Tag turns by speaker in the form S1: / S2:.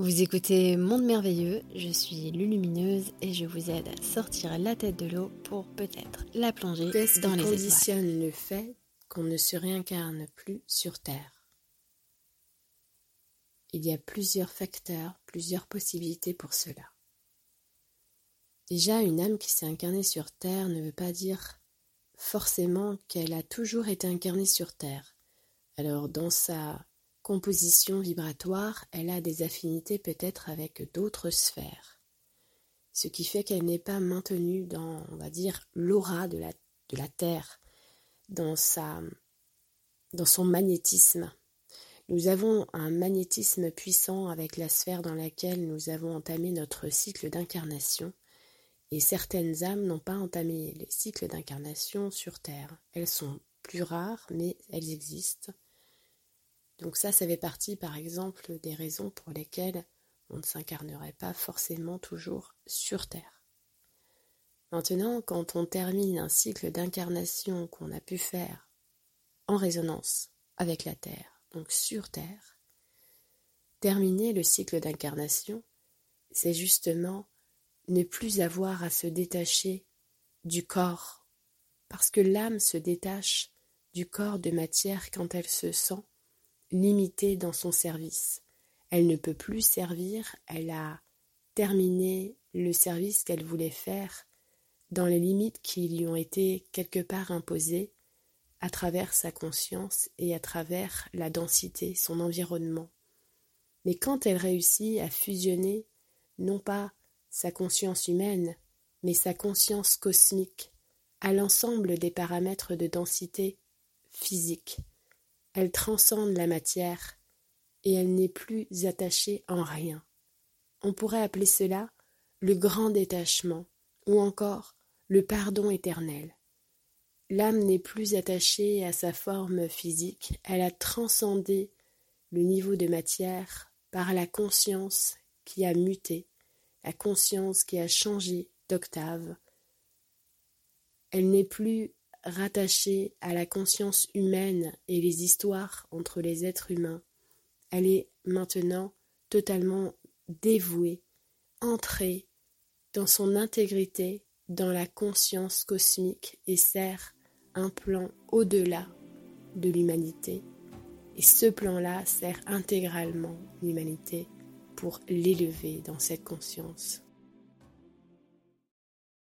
S1: Vous écoutez Monde Merveilleux, je suis Lulumineuse et je vous aide à sortir la tête de l'eau pour peut-être la plonger
S2: Qu'est-ce
S1: dans
S2: qui
S1: les
S2: conditionne
S1: étoiles.
S2: le fait qu'on ne se réincarne plus sur Terre? Il y a plusieurs facteurs, plusieurs possibilités pour cela. Déjà, une âme qui s'est incarnée sur Terre ne veut pas dire forcément qu'elle a toujours été incarnée sur Terre. Alors, dans sa composition vibratoire, elle a des affinités peut-être avec d'autres sphères. Ce qui fait qu'elle n'est pas maintenue dans, on va dire, l'aura de la, de la Terre, dans, sa, dans son magnétisme. Nous avons un magnétisme puissant avec la sphère dans laquelle nous avons entamé notre cycle d'incarnation, et certaines âmes n'ont pas entamé les cycles d'incarnation sur Terre. Elles sont plus rares, mais elles existent. Donc ça, ça fait partie, par exemple, des raisons pour lesquelles on ne s'incarnerait pas forcément toujours sur Terre. Maintenant, quand on termine un cycle d'incarnation qu'on a pu faire en résonance avec la Terre, donc sur Terre, terminer le cycle d'incarnation, c'est justement ne plus avoir à se détacher du corps, parce que l'âme se détache du corps de matière quand elle se sent limitée dans son service. Elle ne peut plus servir, elle a terminé le service qu'elle voulait faire dans les limites qui lui ont été quelque part imposées à travers sa conscience et à travers la densité, son environnement. Mais quand elle réussit à fusionner non pas sa conscience humaine, mais sa conscience cosmique à l'ensemble des paramètres de densité physique, elle transcende la matière et elle n'est plus attachée en rien. On pourrait appeler cela le grand détachement ou encore le pardon éternel. L'âme n'est plus attachée à sa forme physique, elle a transcendé le niveau de matière par la conscience qui a muté, la conscience qui a changé d'octave. Elle n'est plus rattachée à la conscience humaine et les histoires entre les êtres humains. Elle est maintenant totalement dévouée, entrée dans son intégrité dans la conscience cosmique et sert un plan au-delà de l'humanité. Et ce plan-là sert intégralement l'humanité pour l'élever dans cette conscience.